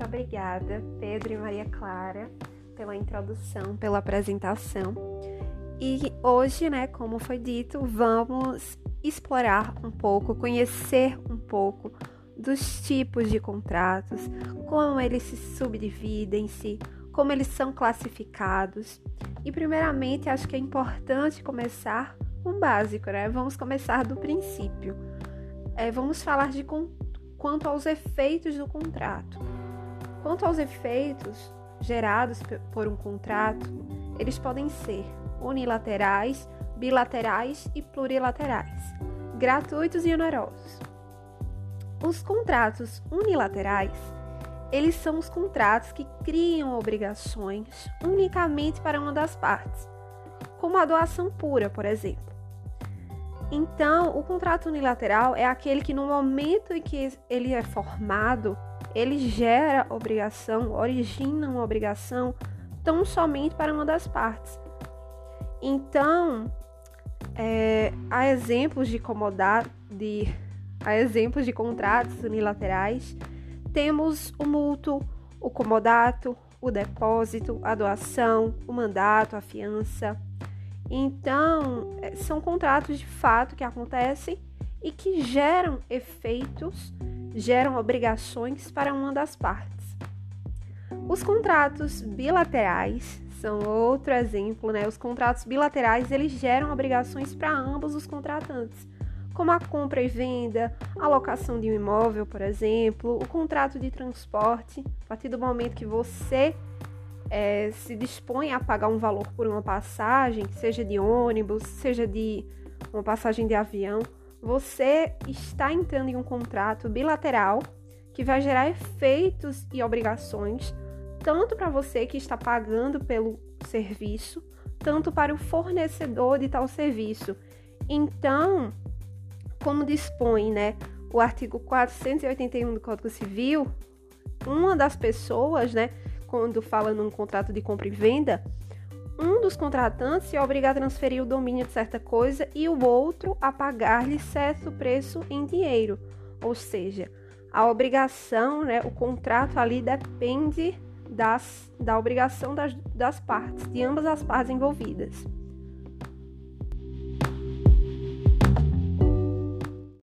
obrigada, Pedro e Maria Clara, pela introdução, pela apresentação. E hoje, né, como foi dito, vamos explorar um pouco, conhecer um pouco dos tipos de contratos, como eles se subdividem-se, como eles são classificados. E primeiramente, acho que é importante começar com um básico, né? Vamos começar do princípio. É, vamos falar de quanto aos efeitos do contrato. Quanto aos efeitos gerados por um contrato, eles podem ser unilaterais, bilaterais e plurilaterais, gratuitos e onerosos. Os contratos unilaterais, eles são os contratos que criam obrigações unicamente para uma das partes, como a doação pura, por exemplo. Então, o contrato unilateral é aquele que no momento em que ele é formado, ele gera obrigação, origina uma obrigação tão somente para uma das partes. Então, é, há exemplos de comodar, de há exemplos de contratos unilaterais. Temos o mútuo, o comodato, o depósito, a doação, o mandato, a fiança. Então, é, são contratos de fato que acontecem e que geram efeitos, geram obrigações para uma das partes. Os contratos bilaterais são outro exemplo, né? Os contratos bilaterais, eles geram obrigações para ambos os contratantes, como a compra e venda, a locação de um imóvel, por exemplo, o contrato de transporte, a partir do momento que você é, se dispõe a pagar um valor por uma passagem, seja de ônibus, seja de uma passagem de avião, você está entrando em um contrato bilateral que vai gerar efeitos e obrigações tanto para você que está pagando pelo serviço, tanto para o fornecedor de tal serviço. Então, como dispõe, né, o artigo 481 do Código Civil, uma das pessoas, né, quando fala num contrato de compra e venda, um dos contratantes se obriga a transferir o domínio de certa coisa e o outro a pagar-lhe certo preço em dinheiro. Ou seja, a obrigação, né, o contrato ali depende das, da obrigação das, das partes, de ambas as partes envolvidas.